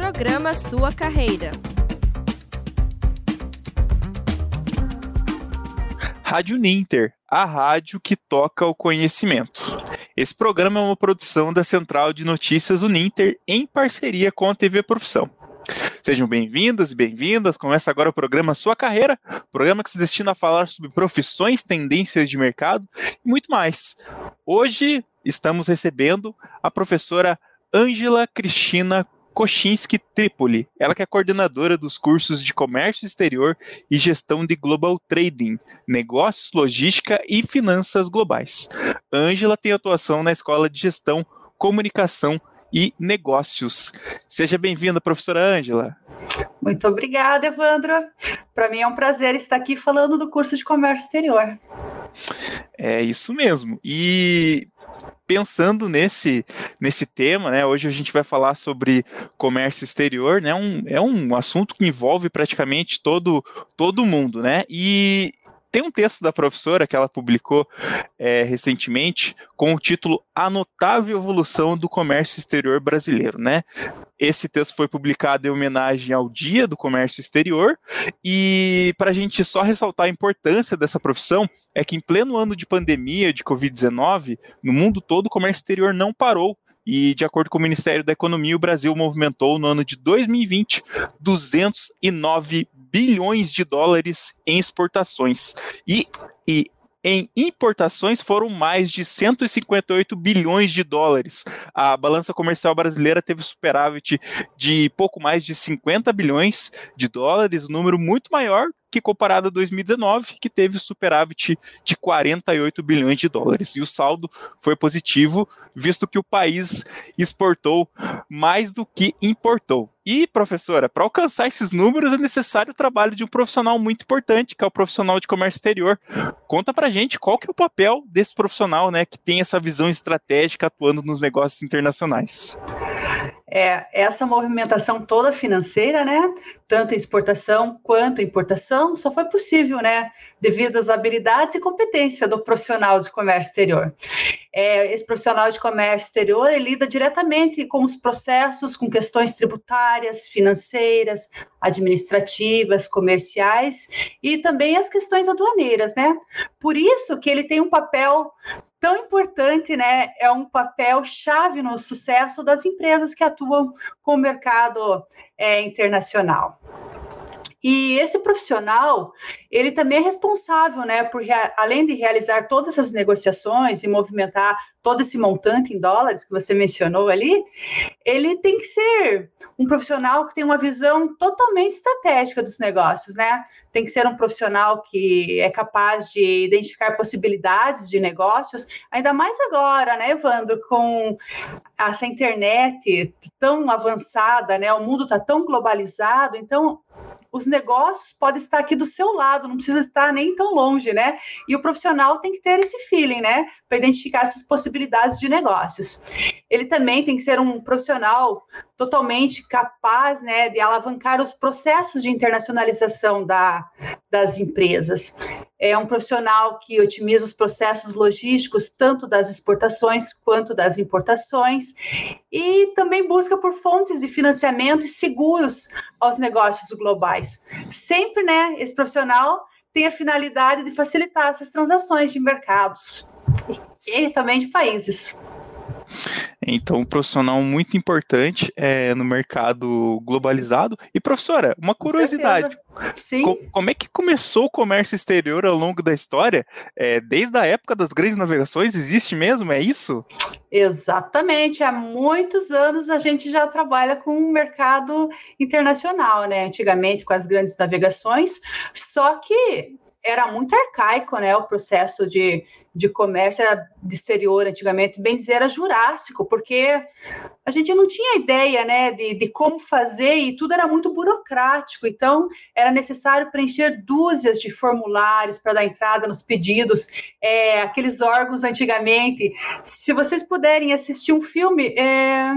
Programa Sua Carreira. Rádio Ninter, a rádio que toca o conhecimento. Esse programa é uma produção da Central de Notícias Uninter em parceria com a TV Profissão. Sejam bem-vindas e bem-vindas. Começa agora o programa Sua Carreira, programa que se destina a falar sobre profissões, tendências de mercado e muito mais. Hoje estamos recebendo a professora Ângela Cristina Kochinski Tripoli, ela que é coordenadora dos cursos de Comércio Exterior e Gestão de Global Trading, Negócios, Logística e Finanças Globais. Ângela tem atuação na Escola de Gestão, Comunicação e Negócios. Seja bem-vinda, professora Ângela. Muito obrigada, Evandro. Para mim é um prazer estar aqui falando do curso de Comércio Exterior. É isso mesmo. E pensando nesse, nesse tema, né? Hoje a gente vai falar sobre comércio exterior, né? Um, é um assunto que envolve praticamente todo, todo mundo, né? E tem um texto da professora que ela publicou é, recentemente com o título A Notável Evolução do Comércio Exterior Brasileiro, né? Esse texto foi publicado em homenagem ao Dia do Comércio Exterior e para a gente só ressaltar a importância dessa profissão é que em pleno ano de pandemia de Covid-19, no mundo todo o comércio exterior não parou e, de acordo com o Ministério da Economia, o Brasil movimentou no ano de 2020 209 bilhões de dólares em exportações. E, e em importações foram mais de 158 bilhões de dólares. A balança comercial brasileira teve superávit de pouco mais de 50 bilhões de dólares, um número muito maior que comparado a 2019, que teve superávit de 48 bilhões de dólares. E o saldo foi positivo, visto que o país exportou mais do que importou. E, professora, para alcançar esses números é necessário o trabalho de um profissional muito importante, que é o profissional de comércio exterior. Conta pra gente qual que é o papel desse profissional, né, que tem essa visão estratégica atuando nos negócios internacionais é, essa movimentação toda financeira, né, tanto exportação quanto importação, só foi possível, né, devido às habilidades e competência do profissional de comércio exterior. É, esse profissional de comércio exterior lida diretamente com os processos, com questões tributárias, financeiras, administrativas, comerciais e também as questões aduaneiras, né? Por isso que ele tem um papel tão importante, né? É um papel chave no sucesso das empresas que atuam com o mercado é, internacional. E esse profissional, ele também é responsável, né, por além de realizar todas essas negociações e movimentar todo esse montante em dólares que você mencionou ali, ele tem que ser um profissional que tem uma visão totalmente estratégica dos negócios, né? Tem que ser um profissional que é capaz de identificar possibilidades de negócios, ainda mais agora, né, Evandro, com essa internet tão avançada, né? O mundo está tão globalizado, então os negócios podem estar aqui do seu lado, não precisa estar nem tão longe, né? E o profissional tem que ter esse feeling, né? Para identificar essas possibilidades de negócios. Ele também tem que ser um profissional totalmente capaz, né, de alavancar os processos de internacionalização da, das empresas. É um profissional que otimiza os processos logísticos, tanto das exportações quanto das importações, e também busca por fontes de financiamento seguros aos negócios globais. Sempre, né, esse profissional tem a finalidade de facilitar essas transações de mercados e também de países. Então, um profissional muito importante é, no mercado globalizado. E, professora, uma curiosidade. Sim. Co como é que começou o comércio exterior ao longo da história? É, desde a época das grandes navegações, existe mesmo? É isso? Exatamente. Há muitos anos a gente já trabalha com o mercado internacional, né? Antigamente com as grandes navegações, só que era muito arcaico, né? O processo de, de comércio de exterior antigamente, bem dizer, era jurássico, porque a gente não tinha ideia, né, de, de como fazer e tudo era muito burocrático. Então, era necessário preencher dúzias de formulários para dar entrada nos pedidos, é, aqueles órgãos antigamente. Se vocês puderem assistir um filme, é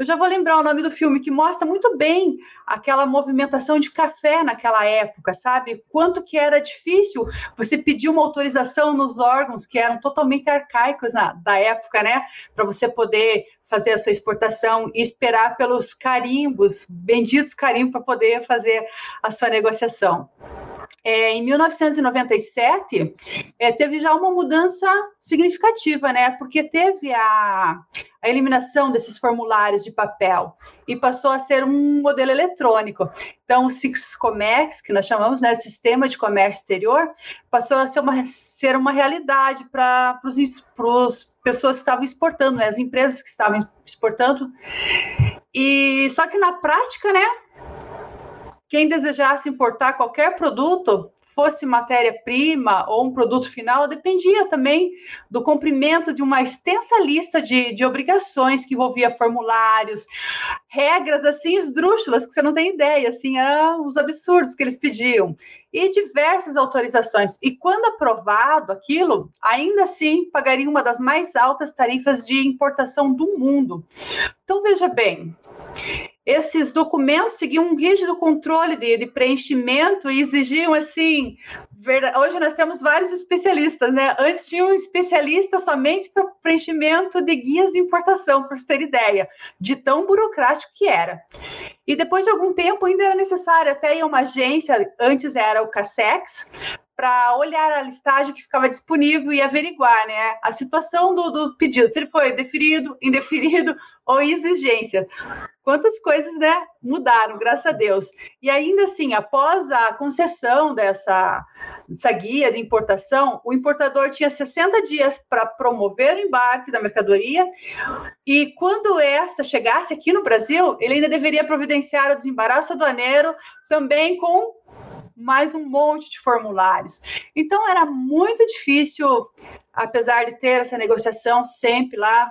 Eu já vou lembrar o nome do filme, que mostra muito bem aquela movimentação de café naquela época, sabe? Quanto que era difícil você pedir uma autorização nos órgãos que eram totalmente arcaicos na, da época, né? Para você poder fazer a sua exportação e esperar pelos carimbos, benditos carimbos, para poder fazer a sua negociação. É, em 1997, é, teve já uma mudança significativa, né? Porque teve a, a eliminação desses formulários de papel e passou a ser um modelo eletrônico. Então, o Sixcomex, que nós chamamos, né, Sistema de Comércio Exterior, passou a ser uma, ser uma realidade para os pessoas estavam exportando, né, as empresas que estavam exportando. E só que na prática, né, quem desejasse importar qualquer produto, fosse matéria-prima ou um produto final, dependia também do cumprimento de uma extensa lista de, de obrigações que envolvia formulários, regras assim esdrúxulas que você não tem ideia, assim, ah, os absurdos que eles pediam e diversas autorizações. E quando aprovado aquilo, ainda assim pagaria uma das mais altas tarifas de importação do mundo. Então veja bem, esses documentos seguiam um rígido controle de, de preenchimento e exigiam assim. Verdade, hoje nós temos vários especialistas, né? Antes tinha um especialista somente para preenchimento de guias de importação, para você ter ideia, de tão burocrático que era. E depois de algum tempo ainda era necessário até ir a uma agência, antes era o CASEX, para olhar a listagem que ficava disponível e averiguar né, a situação do, do pedido, se ele foi deferido, indeferido ou exigência. Quantas coisas né, mudaram, graças a Deus. E ainda assim, após a concessão dessa, dessa guia de importação, o importador tinha 60 dias para promover o embarque da mercadoria, e quando esta chegasse aqui no Brasil, ele ainda deveria providenciar o desembaraço aduaneiro também com mais um monte de formulários. Então era muito difícil, apesar de ter essa negociação sempre lá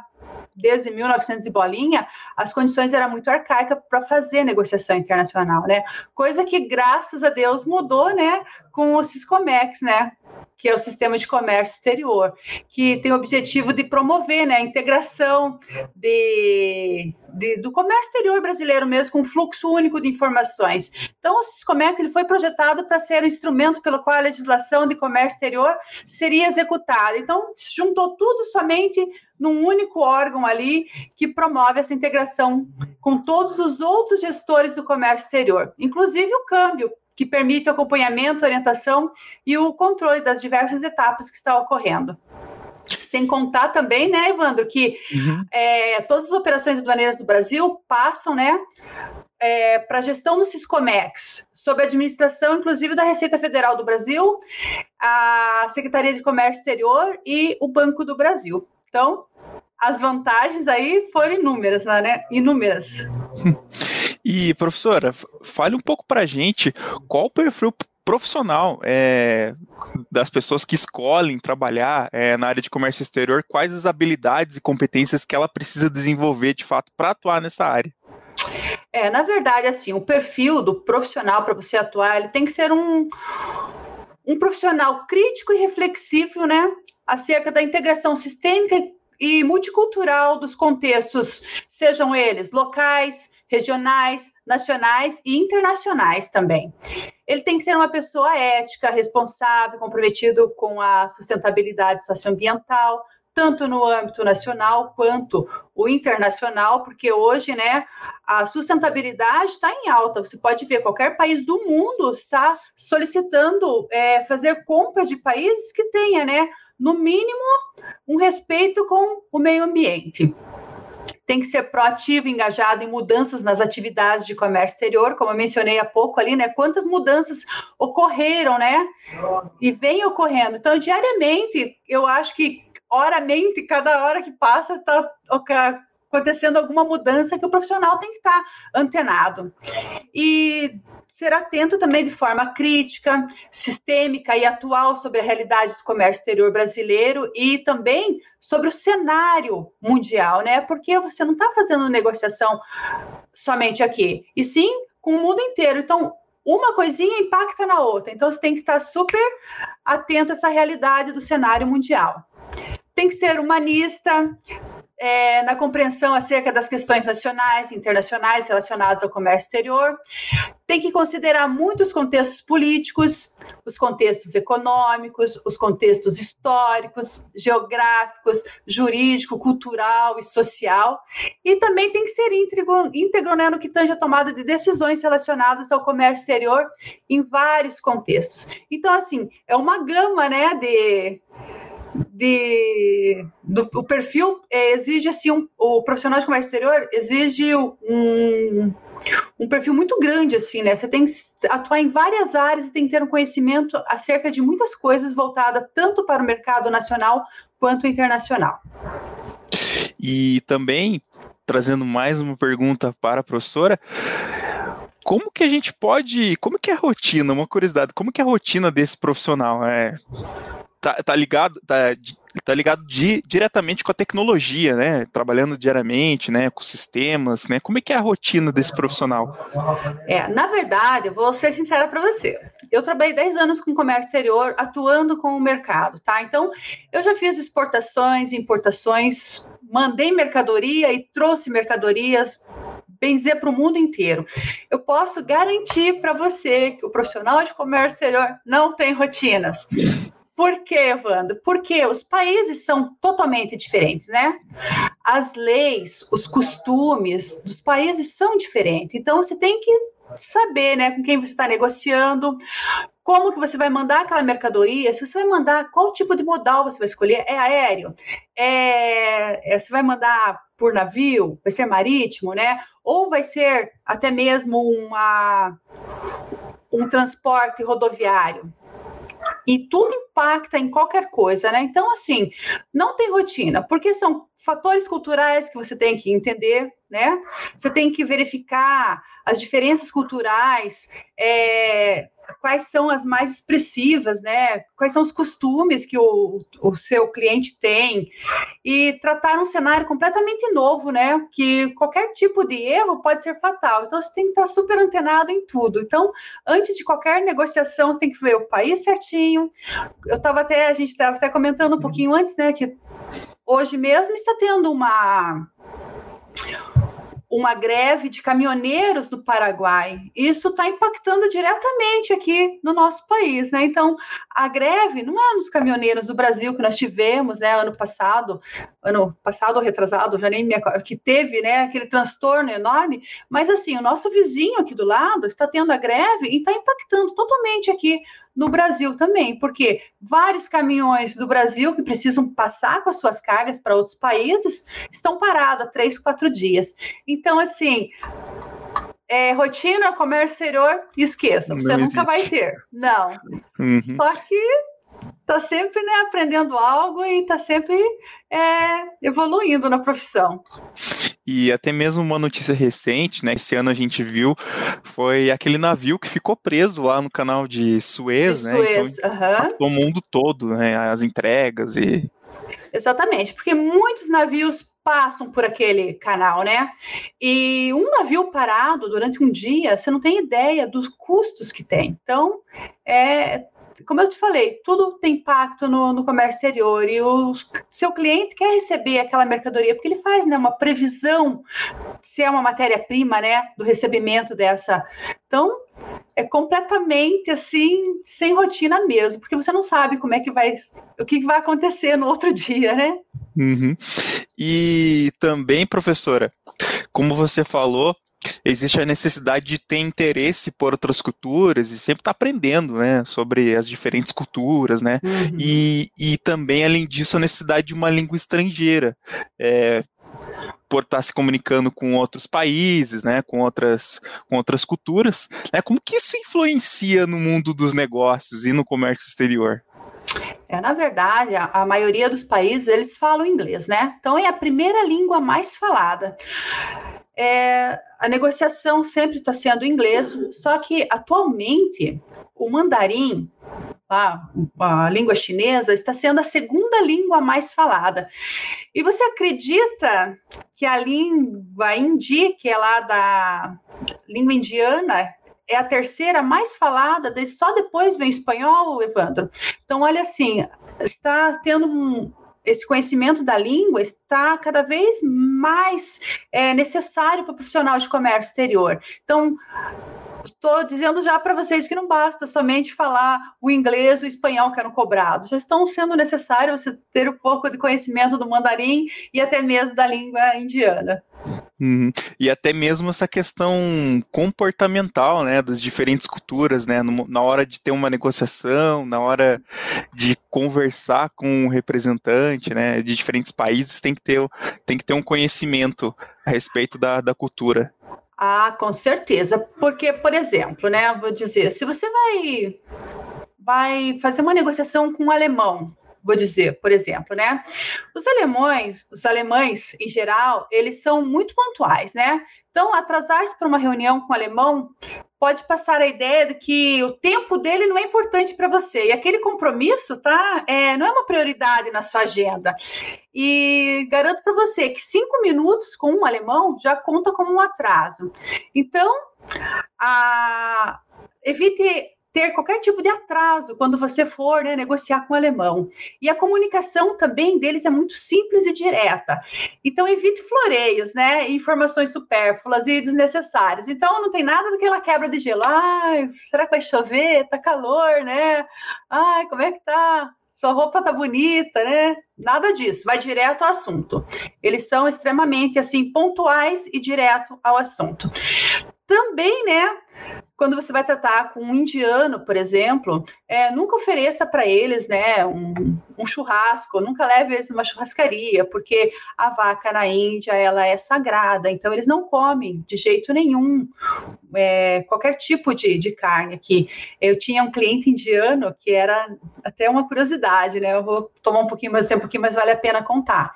desde 1900 e bolinha, as condições eram muito arcaicas para fazer negociação internacional, né? Coisa que graças a Deus mudou, né, com o Ciscomex, né? que é o sistema de comércio exterior, que tem o objetivo de promover né, a integração de, de, do comércio exterior brasileiro mesmo, com um fluxo único de informações. Então, o Siscomex ele foi projetado para ser o um instrumento pelo qual a legislação de comércio exterior seria executada. Então, juntou tudo somente num único órgão ali que promove essa integração com todos os outros gestores do comércio exterior, inclusive o câmbio, que permite o acompanhamento, orientação e o controle das diversas etapas que está ocorrendo. Sem contar também, né, Evandro, que uhum. é, todas as operações aduaneiras do Brasil passam, né, é, para a gestão do Ciscomex, sob a administração, inclusive, da Receita Federal do Brasil, a Secretaria de Comércio Exterior e o Banco do Brasil. Então, as vantagens aí foram inúmeras, né? Inúmeras. E, professora, fale um pouco para a gente qual o perfil profissional é, das pessoas que escolhem trabalhar é, na área de comércio exterior, quais as habilidades e competências que ela precisa desenvolver de fato para atuar nessa área? É, na verdade, assim, o perfil do profissional para você atuar, ele tem que ser um, um profissional crítico e reflexivo, né, acerca da integração sistêmica e multicultural dos contextos, sejam eles locais, regionais, nacionais e internacionais também. Ele tem que ser uma pessoa ética, responsável, comprometido com a sustentabilidade socioambiental, tanto no âmbito nacional quanto o internacional, porque hoje, né, a sustentabilidade está em alta. Você pode ver, qualquer país do mundo está solicitando é, fazer compra de países que tenha, né, no mínimo, um respeito com o meio ambiente tem que ser proativo, engajado em mudanças nas atividades de comércio exterior, como eu mencionei há pouco ali, né? Quantas mudanças ocorreram, né? E vem ocorrendo. Então, diariamente, eu acho que horamente, cada hora que passa, está acontecendo alguma mudança que o profissional tem que estar antenado. E ser atento também de forma crítica, sistêmica e atual sobre a realidade do comércio exterior brasileiro e também sobre o cenário mundial, né? Porque você não está fazendo negociação somente aqui, e sim com o mundo inteiro. Então, uma coisinha impacta na outra. Então, você tem que estar super atento a essa realidade do cenário mundial. Tem que ser humanista, é, na compreensão acerca das questões nacionais e internacionais relacionadas ao comércio exterior. Tem que considerar muitos contextos políticos, os contextos econômicos, os contextos históricos, geográficos, jurídico, cultural e social. E também tem que ser íntegro, né, no que tange a tomada de decisões relacionadas ao comércio exterior em vários contextos. Então, assim, é uma gama né, de de do, o perfil é, exige assim um, o profissional de comércio exterior exige um, um perfil muito grande assim né? Você tem que atuar em várias áreas e tem que ter um conhecimento acerca de muitas coisas voltada tanto para o mercado nacional quanto internacional. E também trazendo mais uma pergunta para a professora como que a gente pode, como que é a rotina, uma curiosidade, como que é a rotina desse profissional? É, tá, tá ligado, tá, tá ligado di, diretamente com a tecnologia, né? Trabalhando diariamente, né? Com sistemas, né? Como é que é a rotina desse profissional? É, na verdade, eu vou ser sincera para você. Eu trabalhei 10 anos com comércio exterior, atuando com o mercado, tá? Então, eu já fiz exportações, importações, mandei mercadoria e trouxe mercadorias benzer para o mundo inteiro. Eu posso garantir para você que o profissional de comércio exterior não tem rotinas. Por quê, Wanda? Porque os países são totalmente diferentes, né? As leis, os costumes dos países são diferentes. Então, você tem que saber, né, com quem você está negociando, como que você vai mandar aquela mercadoria, se você vai mandar, qual tipo de modal você vai escolher, é aéreo, é, é, você vai mandar por navio, vai ser marítimo, né, ou vai ser até mesmo uma, um transporte rodoviário, e tudo impacta em qualquer coisa, né? Então, assim, não tem rotina, porque são fatores culturais que você tem que entender, né? Você tem que verificar as diferenças culturais, é, quais são as mais expressivas, né? Quais são os costumes que o, o seu cliente tem e tratar um cenário completamente novo, né? Que qualquer tipo de erro pode ser fatal. Então você tem que estar super antenado em tudo. Então, antes de qualquer negociação, você tem que ver o país certinho. Eu estava até a gente estava até comentando um pouquinho antes, né? Que hoje mesmo está tendo uma uma greve de caminhoneiros no Paraguai. Isso está impactando diretamente aqui no nosso país, né? Então, a greve não é nos caminhoneiros do Brasil que nós tivemos, né, ano passado, ano passado ou retrasado, já nem me que teve, né, aquele transtorno enorme, mas assim, o nosso vizinho aqui do lado está tendo a greve e está impactando totalmente aqui no Brasil também, porque vários caminhões do Brasil que precisam passar com as suas cargas para outros países estão parados há três, quatro dias. Então, assim, é, rotina, comércio exterior, esqueça, você Não nunca vai ter. Não. Uhum. Só que está sempre né, aprendendo algo e está sempre é, evoluindo na profissão. E até mesmo uma notícia recente, né? Esse ano a gente viu, foi aquele navio que ficou preso lá no canal de Suez, de né? Suez, então, uhum. o mundo todo, né? As entregas e. Exatamente, porque muitos navios passam por aquele canal, né? E um navio parado durante um dia, você não tem ideia dos custos que tem. Então, é como eu te falei, tudo tem impacto no, no comércio exterior e o seu cliente quer receber aquela mercadoria, porque ele faz né, uma previsão se é uma matéria-prima, né, do recebimento dessa. Então, é completamente assim, sem rotina mesmo, porque você não sabe como é que vai, o que vai acontecer no outro dia, né? Uhum. E também, professora, como você falou, existe a necessidade de ter interesse por outras culturas e sempre estar tá aprendendo, né, sobre as diferentes culturas, né, uhum. e, e também, além disso, a necessidade de uma língua estrangeira, é, por estar tá se comunicando com outros países, né, com outras, com outras culturas, né, como que isso influencia no mundo dos negócios e no comércio exterior? É, na verdade, a, a, maioria dos países eles falam inglês, né? Então é a primeira língua mais falada é, a negociação sempre está sendo em inglês, só que atualmente o mandarim, a, a língua chinesa, está sendo a segunda língua mais falada. E você acredita que a língua hindi, que é lá da língua indiana, é a terceira mais falada, só depois vem espanhol, Evandro. Então, olha assim, está tendo um, esse conhecimento da língua está cada vez mais é, necessário para o profissional de comércio exterior. Então, estou dizendo já para vocês que não basta somente falar o inglês, o espanhol que eram cobrados, já estão sendo necessário você ter um pouco de conhecimento do mandarim e até mesmo da língua indiana. Uhum. E até mesmo essa questão comportamental, né, das diferentes culturas, né, no, na hora de ter uma negociação, na hora de conversar com um representante, né, de diferentes países, tem que ter, tem que ter um conhecimento a respeito da, da cultura. Ah, com certeza. Porque, por exemplo, né, vou dizer, se você vai vai fazer uma negociação com um alemão, vou dizer, por exemplo, né? Os alemães, os alemães em geral, eles são muito pontuais, né? Então, atrasar-se para uma reunião com o alemão pode passar a ideia de que o tempo dele não é importante para você. E aquele compromisso, tá? É, não é uma prioridade na sua agenda. E garanto para você que cinco minutos com um alemão já conta como um atraso. Então, a... evite ter qualquer tipo de atraso quando você for né, negociar com o alemão. E a comunicação também deles é muito simples e direta. Então, evite floreios, né? Informações supérfluas e desnecessárias. Então, não tem nada daquela quebra de gelo. Ai, será que vai chover? Tá calor, né? Ai, como é que tá? Sua roupa tá bonita, né? Nada disso, vai direto ao assunto. Eles são extremamente assim pontuais e direto ao assunto. Também, né? Quando você vai tratar com um indiano, por exemplo, é, nunca ofereça para eles né, um, um, churrasco, nunca leve eles numa churrascaria, porque a vaca na Índia ela é sagrada, então eles não comem de jeito nenhum é, qualquer tipo de, de carne aqui. Eu tinha um cliente indiano que era até uma curiosidade, né? Eu vou tomar um pouquinho mais tempo aqui, mas vale a pena contar.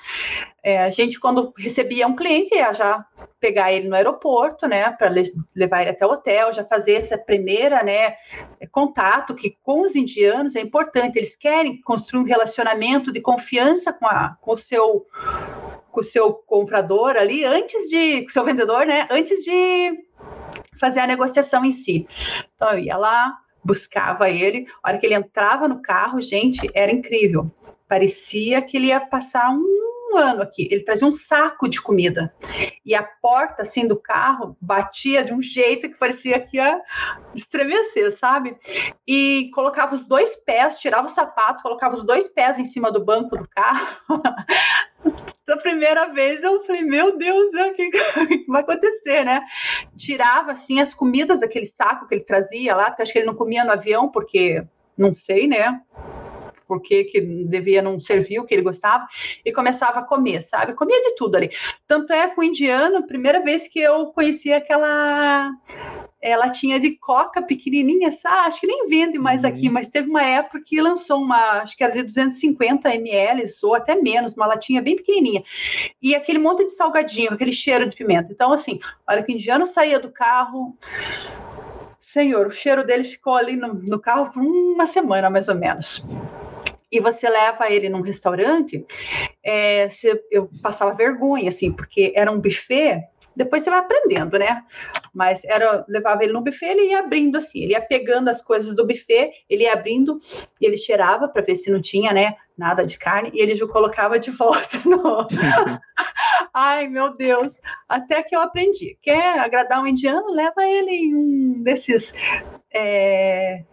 É, a gente, quando recebia um cliente, ia já pegar ele no aeroporto, né, para levar ele até o hotel, já fazer essa primeira, né, contato que com os indianos é importante. Eles querem construir um relacionamento de confiança com, a, com o seu com o seu comprador ali antes de com o seu vendedor, né, antes de fazer a negociação em si. Então eu ia lá, buscava ele, a hora que ele entrava no carro, gente, era incrível. Parecia que ele ia passar um um ano aqui. Ele trazia um saco de comida. E a porta, assim, do carro batia de um jeito que parecia que ia estremecer, sabe? E colocava os dois pés, tirava o sapato, colocava os dois pés em cima do banco do carro. da primeira vez eu falei, meu Deus, o que, que, vai acontecer, né? Tirava, assim, as comidas daquele saco que ele trazia lá, porque acho que ele não comia no avião, porque, não sei, né? Por que, que devia não servir o que ele gostava, e começava a comer, sabe? Comia de tudo ali. Tanto é com o indiano, primeira vez que eu conheci aquela é, latinha de coca pequenininha, sabe? Acho que nem vende mais uhum. aqui, mas teve uma época que lançou uma, acho que era de 250 ml ou até menos, uma latinha bem pequenininha. E aquele monte de salgadinho, aquele cheiro de pimenta. Então, assim, a hora que o indiano saía do carro, senhor, o cheiro dele ficou ali no, no carro por uma semana, mais ou menos e você leva ele num restaurante, é, eu passava vergonha, assim, porque era um buffet, depois você vai aprendendo, né? Mas era, levava ele no buffet, ele ia abrindo assim, ele ia pegando as coisas do buffet, ele ia abrindo, e ele cheirava para ver se não tinha, né, nada de carne, e ele já colocava de volta no... Ai, meu Deus, até que eu aprendi. Quer agradar um indiano, leva ele em um desses é,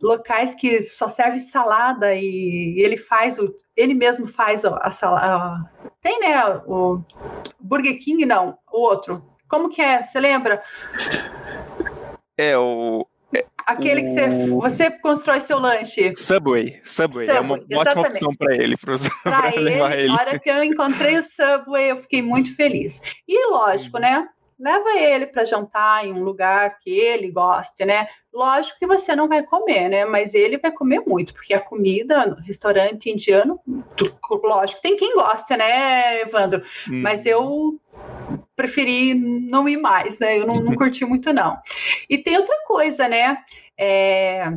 locais que só serve salada e ele faz o ele mesmo faz a salada tem né o Burger King? Não o outro. Como que é? Você lembra? É o Aquele que você, você constrói seu lanche. Subway. Subway. Subway é uma exatamente. ótima opção para ele, para levar ele. Na hora que eu encontrei o Subway, eu fiquei muito feliz. E lógico, né? Leva ele para jantar em um lugar que ele goste, né? Lógico que você não vai comer, né? Mas ele vai comer muito, porque a comida no restaurante indiano, lógico, tem quem gosta, né, Evandro? Hum. Mas eu preferi não ir mais, né? Eu não, não curti muito, não. E tem outra coisa, né? É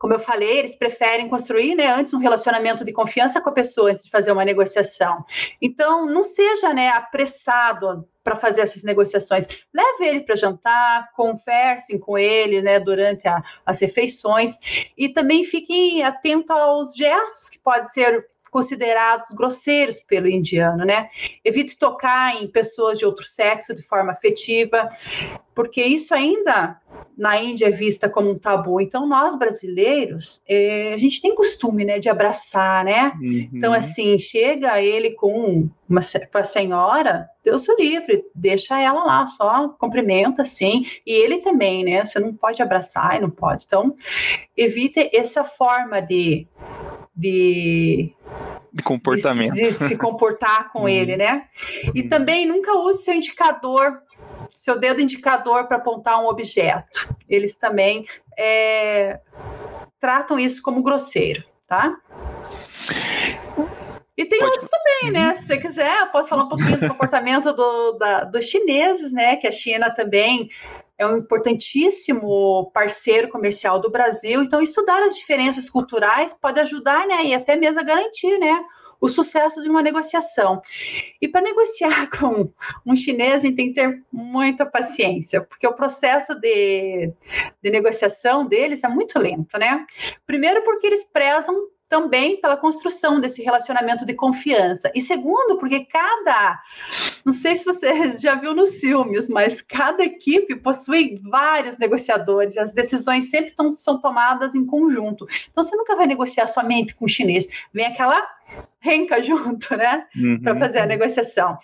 como eu falei, eles preferem construir né, antes um relacionamento de confiança com a pessoa antes de fazer uma negociação. Então, não seja né, apressado para fazer essas negociações. Leve ele para jantar, conversem com ele né, durante a, as refeições e também fiquem atentos aos gestos que podem ser considerados grosseiros pelo indiano, né? Evite tocar em pessoas de outro sexo de forma afetiva, porque isso ainda na Índia é vista como um tabu. Então, nós brasileiros, é, a gente tem costume, né, de abraçar, né? Uhum. Então, assim, chega ele com uma com a senhora, Deus o livre, deixa ela lá, só cumprimenta, assim, e ele também, né? Você não pode abraçar e não pode. Então, evite essa forma de de, de comportamento. De, de se comportar com uhum. ele, né? E uhum. também nunca use seu indicador, seu dedo indicador para apontar um objeto. Eles também é, tratam isso como grosseiro, tá? E tem Pode... outros também, né? Uhum. Se você quiser, eu posso falar um pouquinho do comportamento do, da, dos chineses, né? Que a China também é um importantíssimo parceiro comercial do Brasil. Então, estudar as diferenças culturais pode ajudar, né, e até mesmo a garantir, né, o sucesso de uma negociação. E para negociar com um chinês, a gente tem que ter muita paciência, porque o processo de, de negociação deles é muito lento, né? Primeiro, porque eles prezam também pela construção desse relacionamento de confiança. E segundo, porque cada, não sei se você já viu nos filmes, mas cada equipe possui vários negociadores, as decisões sempre tão, são tomadas em conjunto. Então você nunca vai negociar somente com o chinês, vem aquela renca junto, né, uhum. para fazer a negociação.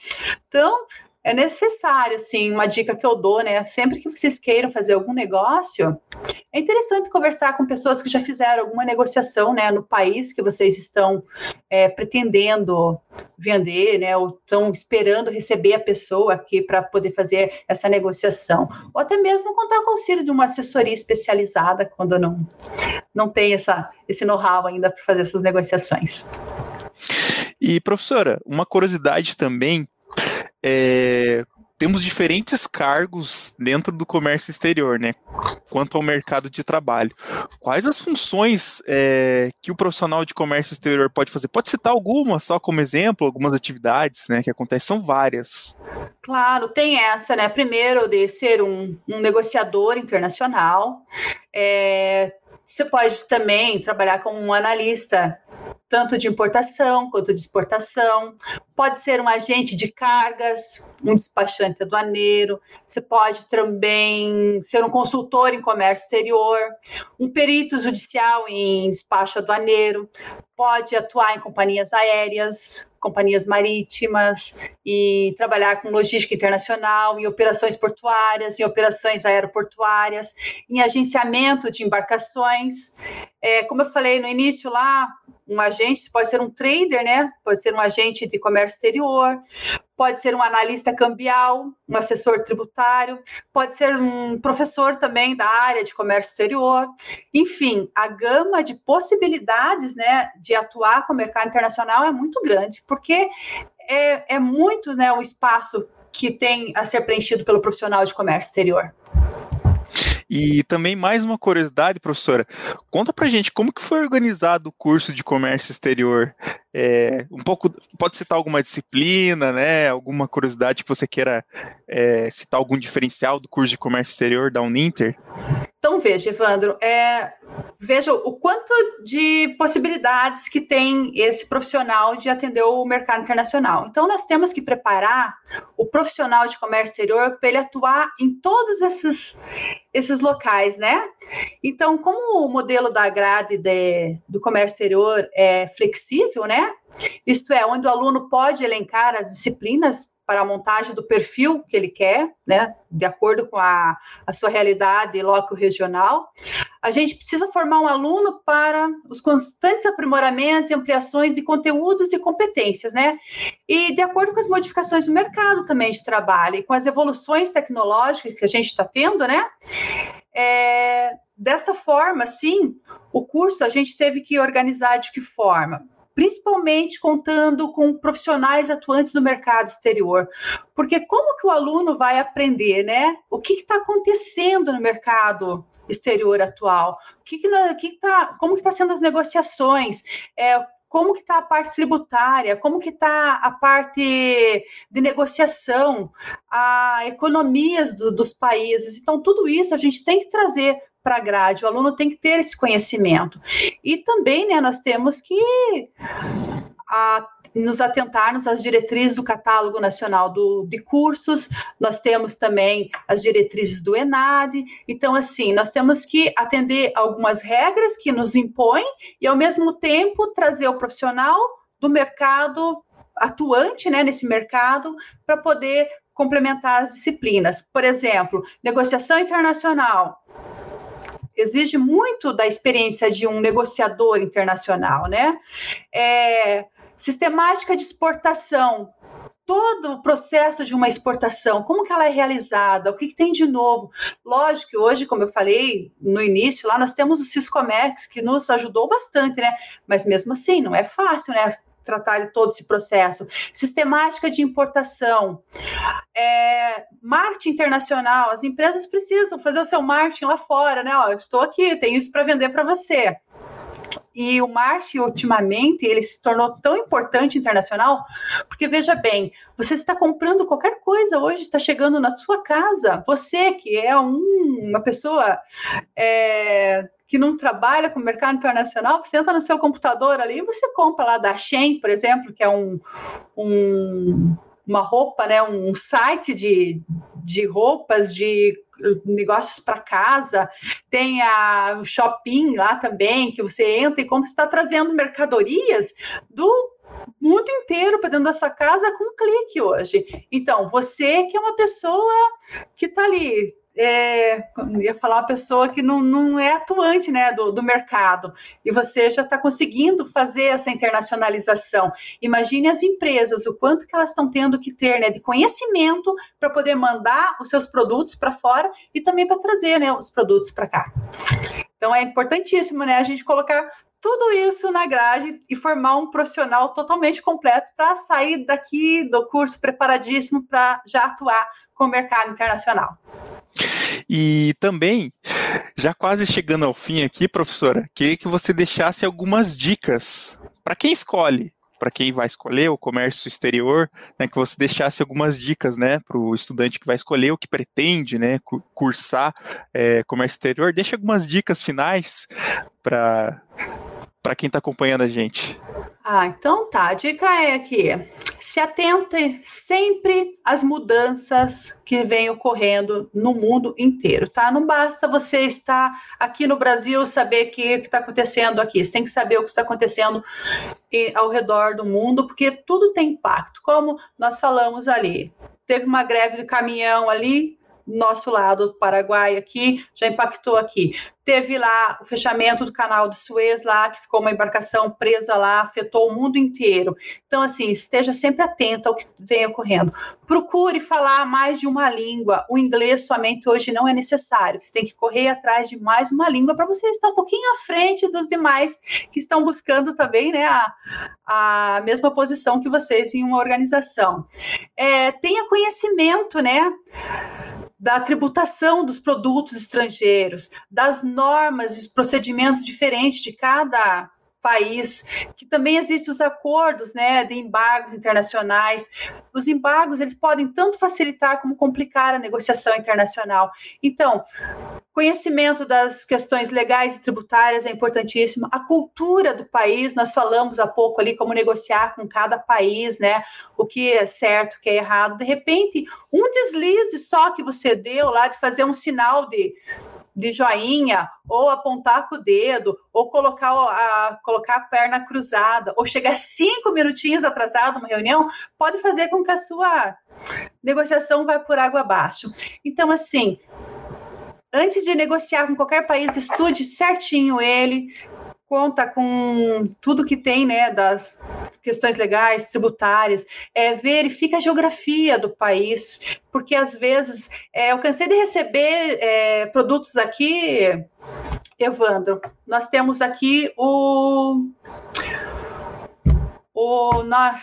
Então, é necessário, sim, uma dica que eu dou, né? Sempre que vocês queiram fazer algum negócio, é interessante conversar com pessoas que já fizeram alguma negociação, né, no país que vocês estão é, pretendendo vender, né, ou estão esperando receber a pessoa aqui para poder fazer essa negociação, ou até mesmo contar com o auxílio de uma assessoria especializada quando não não tem essa esse know-how ainda para fazer essas negociações. E professora, uma curiosidade também é, temos diferentes cargos dentro do comércio exterior, né? Quanto ao mercado de trabalho. Quais as funções é, que o profissional de comércio exterior pode fazer? Pode citar algumas, só como exemplo, algumas atividades né, que acontecem, são várias. Claro, tem essa, né? Primeiro, de ser um, um negociador internacional. É, você pode também trabalhar como um analista tanto de importação quanto de exportação. Pode ser um agente de cargas, um despachante aduaneiro. Você pode também ser um consultor em comércio exterior, um perito judicial em despacho aduaneiro. Pode atuar em companhias aéreas, companhias marítimas e trabalhar com logística internacional, em operações portuárias, em operações aeroportuárias, em agenciamento de embarcações. É, como eu falei no início lá, um agente pode ser um trader, né? Pode ser um agente de comércio exterior, pode ser um analista cambial, um assessor tributário, pode ser um professor também da área de comércio exterior. Enfim, a gama de possibilidades, né, de atuar com o mercado internacional é muito grande, porque é, é muito, né, o espaço que tem a ser preenchido pelo profissional de comércio exterior. E também mais uma curiosidade, professora, conta pra gente como que foi organizado o curso de comércio exterior. É, um pouco, pode citar alguma disciplina, né? Alguma curiosidade que você queira é, citar algum diferencial do curso de comércio exterior da Uninter? Então, veja, Evandro, é, veja o quanto de possibilidades que tem esse profissional de atender o mercado internacional. Então, nós temos que preparar o profissional de comércio exterior para ele atuar em todos esses, esses locais, né? Então, como o modelo da grade de, do comércio exterior é flexível, né? Isto é, onde o aluno pode elencar as disciplinas para a montagem do perfil que ele quer, né, de acordo com a, a sua realidade local regional. A gente precisa formar um aluno para os constantes aprimoramentos e ampliações de conteúdos e competências, né? E de acordo com as modificações do mercado também de trabalho e com as evoluções tecnológicas que a gente está tendo, né? É, dessa forma, sim, o curso a gente teve que organizar de que forma? Principalmente contando com profissionais atuantes do mercado exterior. Porque como que o aluno vai aprender, né? O que está acontecendo no mercado exterior atual? O que, que, que tá, como que está sendo as negociações? É, como que está a parte tributária, como que está a parte de negociação, a economias do, dos países. Então, tudo isso a gente tem que trazer para a grade, o aluno tem que ter esse conhecimento. E também, né, nós temos que a nos atentarmos às diretrizes do catálogo nacional do, de cursos, nós temos também as diretrizes do ENAD, então assim, nós temos que atender algumas regras que nos impõem e ao mesmo tempo trazer o profissional do mercado atuante né, nesse mercado para poder complementar as disciplinas. Por exemplo, negociação internacional exige muito da experiência de um negociador internacional, né? É, sistemática de exportação, todo o processo de uma exportação, como que ela é realizada, o que, que, tem de novo. Lógico que hoje, como eu falei no início, lá nós temos o Ciscomex, que nos ajudou bastante, né? Mas mesmo assim, não é fácil, né? Tratar de todo esse processo. Sistemática de importação, é, marketing internacional. As empresas precisam fazer o seu marketing lá fora, né? Ó, eu estou aqui, tenho isso para vender para você. E o marketing, ultimamente, ele se tornou tão importante internacional, porque veja bem, você está comprando qualquer coisa hoje, está chegando na sua casa. Você que é um, uma pessoa é, que não trabalha com o mercado internacional, você entra no seu computador ali e você compra lá da Shein, por exemplo, que é um, um uma roupa, né, um site de, de roupas, de negócios para casa, tem a, o shopping lá também, que você entra e como está trazendo mercadorias do mundo inteiro para dentro da sua casa com um clique hoje. Então, você que é uma pessoa que está ali é, ia falar uma pessoa que não, não é atuante né, do, do mercado, e você já está conseguindo fazer essa internacionalização. Imagine as empresas, o quanto que elas estão tendo que ter né, de conhecimento para poder mandar os seus produtos para fora e também para trazer né, os produtos para cá. Então é importantíssimo né, a gente colocar tudo isso na grade e formar um profissional totalmente completo para sair daqui do curso preparadíssimo para já atuar com o mercado internacional. E também, já quase chegando ao fim aqui, professora, queria que você deixasse algumas dicas para quem escolhe, para quem vai escolher o comércio exterior, né, que você deixasse algumas dicas, né, para o estudante que vai escolher o que pretende, né, cursar é, comércio exterior. Deixa algumas dicas finais para para quem está acompanhando a gente. Ah, então tá. A dica é aqui: se atente sempre às mudanças que vêm ocorrendo no mundo inteiro, tá? Não basta você estar aqui no Brasil saber o que está acontecendo aqui. Você tem que saber o que está acontecendo ao redor do mundo, porque tudo tem impacto. Como nós falamos ali, teve uma greve do caminhão ali, nosso lado do Paraguai aqui, já impactou aqui. Teve lá o fechamento do canal de Suez lá, que ficou uma embarcação presa lá, afetou o mundo inteiro. Então, assim, esteja sempre atento ao que vem ocorrendo. Procure falar mais de uma língua. O inglês somente hoje não é necessário. Você tem que correr atrás de mais uma língua para você estar um pouquinho à frente dos demais que estão buscando também né, a, a mesma posição que vocês em uma organização. É, tenha conhecimento, né? Da tributação dos produtos estrangeiros, das normas e procedimentos diferentes de cada país, que também existem os acordos, né, de embargos internacionais. Os embargos, eles podem tanto facilitar como complicar a negociação internacional. Então, conhecimento das questões legais e tributárias é importantíssimo. A cultura do país, nós falamos há pouco ali como negociar com cada país, né, o que é certo, o que é errado. De repente, um deslize só que você deu lá de fazer um sinal de de joinha, ou apontar com o dedo, ou colocar a, colocar a perna cruzada, ou chegar cinco minutinhos atrasado numa reunião, pode fazer com que a sua negociação vá por água abaixo. Então, assim, antes de negociar com qualquer país, estude certinho ele, conta com tudo que tem, né, das questões legais, tributárias, é, verifica a geografia do país, porque às vezes é, eu cansei de receber é, produtos aqui, Evandro, nós temos aqui o o na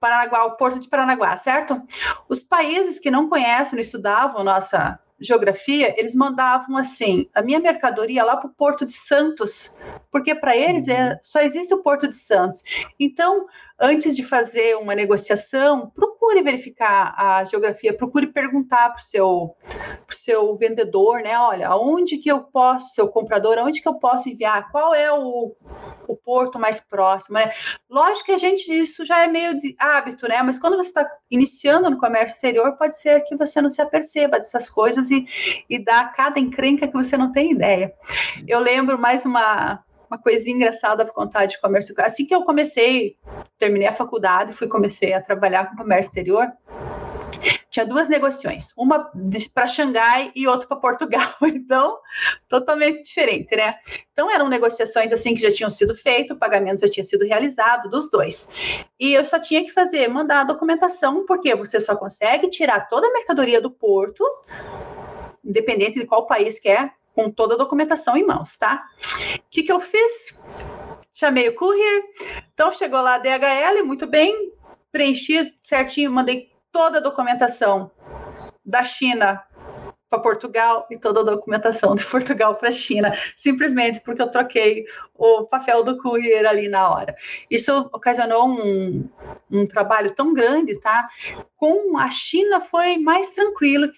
Paranaguá, o Porto de Paranaguá, certo? Os países que não conhecem, não estudavam nossa geografia, eles mandavam assim a minha mercadoria lá para o Porto de Santos, porque para eles é, uhum. só existe o Porto de Santos. Então, antes de fazer uma negociação, procure verificar a geografia, procure perguntar para o seu, pro seu vendedor, né? Olha, aonde que eu posso, seu comprador, aonde que eu posso enviar? Qual é o o porto mais próximo, né? Lógico que a gente, isso já é meio de hábito, né? Mas quando você está iniciando no comércio exterior, pode ser que você não se aperceba dessas coisas e, e dá cada encrenca que você não tem ideia. Eu lembro mais uma, uma coisinha engraçada para contar de comércio. Assim que eu comecei, terminei a faculdade, fui comecei a trabalhar com comércio exterior, tinha duas negociações, uma para Xangai e outra para Portugal, então totalmente diferente, né? Então eram negociações assim que já tinham sido feitas, o pagamento já tinha sido realizado dos dois. E eu só tinha que fazer, mandar a documentação, porque você só consegue tirar toda a mercadoria do porto, independente de qual país que é, com toda a documentação em mãos, tá? Que, que eu fiz? Chamei o courier, então chegou lá a DHL, muito bem, preenchi certinho, mandei toda a documentação da China para Portugal e toda a documentação de Portugal para a China, simplesmente porque eu troquei o papel do courier ali na hora. Isso ocasionou um, um trabalho tão grande, tá? Com a China foi mais tranquilo,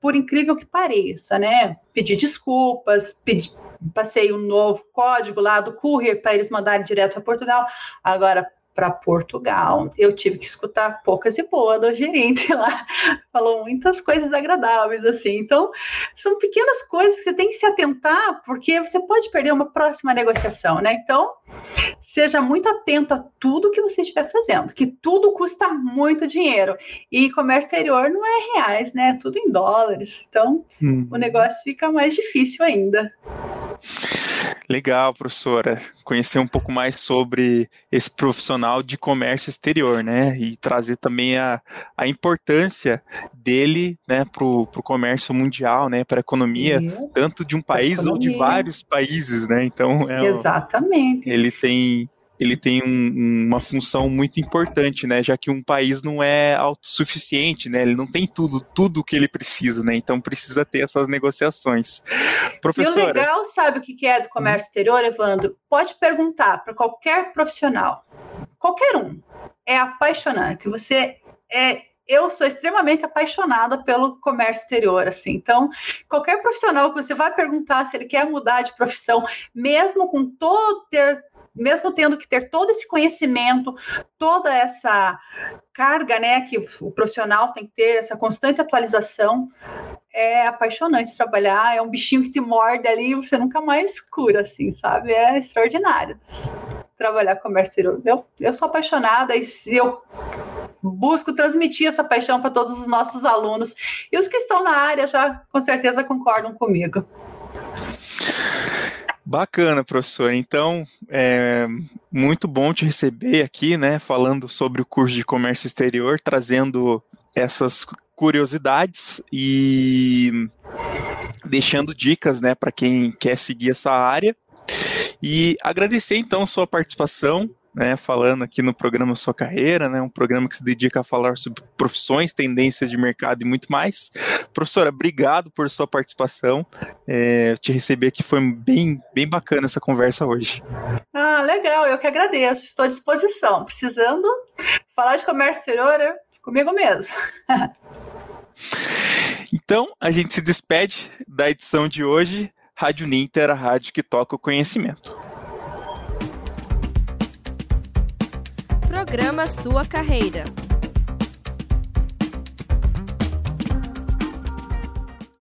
por incrível que pareça, né? Pedi desculpas, pedi, passei um novo código lá do courier para eles mandarem direto para Portugal. Agora, para Portugal, eu tive que escutar poucas e boas do gerente lá. Falou muitas coisas agradáveis, assim. Então, são pequenas coisas que você tem que se atentar, porque você pode perder uma próxima negociação, né? Então, seja muito atento a tudo que você estiver fazendo, que tudo custa muito dinheiro. E comércio exterior não é reais, né? É tudo em dólares. Então, hum. o negócio fica mais difícil ainda. Legal, professora. Conhecer um pouco mais sobre esse profissional de comércio exterior, né? E trazer também a, a importância dele né, para o comércio mundial, né? Para a economia, tanto de um país ou de vários países, né? Então, é, Exatamente. Ele tem ele tem um, uma função muito importante, né? Já que um país não é autossuficiente, né? Ele não tem tudo, tudo que ele precisa, né? Então precisa ter essas negociações. Professora, e o legal, sabe o que é do comércio exterior, Evandro? Pode perguntar para qualquer profissional, qualquer um. É apaixonante. Você é eu sou extremamente apaixonada pelo comércio exterior, assim. Então, qualquer profissional que você vai perguntar se ele quer mudar de profissão, mesmo com todo ter mesmo tendo que ter todo esse conhecimento, toda essa carga, né, que o profissional tem que ter, essa constante atualização, é apaixonante trabalhar, é um bichinho que te morde ali e você nunca mais cura, assim, sabe? É extraordinário trabalhar com comércio. Eu, eu sou apaixonada e eu busco transmitir essa paixão para todos os nossos alunos. E os que estão na área já com certeza concordam comigo. Bacana, professor. Então, é muito bom te receber aqui, né, falando sobre o curso de comércio exterior, trazendo essas curiosidades e deixando dicas, né, para quem quer seguir essa área. E agradecer então sua participação né, falando aqui no programa Sua Carreira, né, um programa que se dedica a falar sobre profissões, tendências de mercado e muito mais. Professora, obrigado por sua participação. É, te receber aqui foi bem, bem bacana essa conversa hoje. Ah, legal, eu que agradeço, estou à disposição. Precisando falar de comércio exterior, é comigo mesmo. então, a gente se despede da edição de hoje. Rádio Ninter, a rádio que toca o conhecimento. Programa Sua Carreira.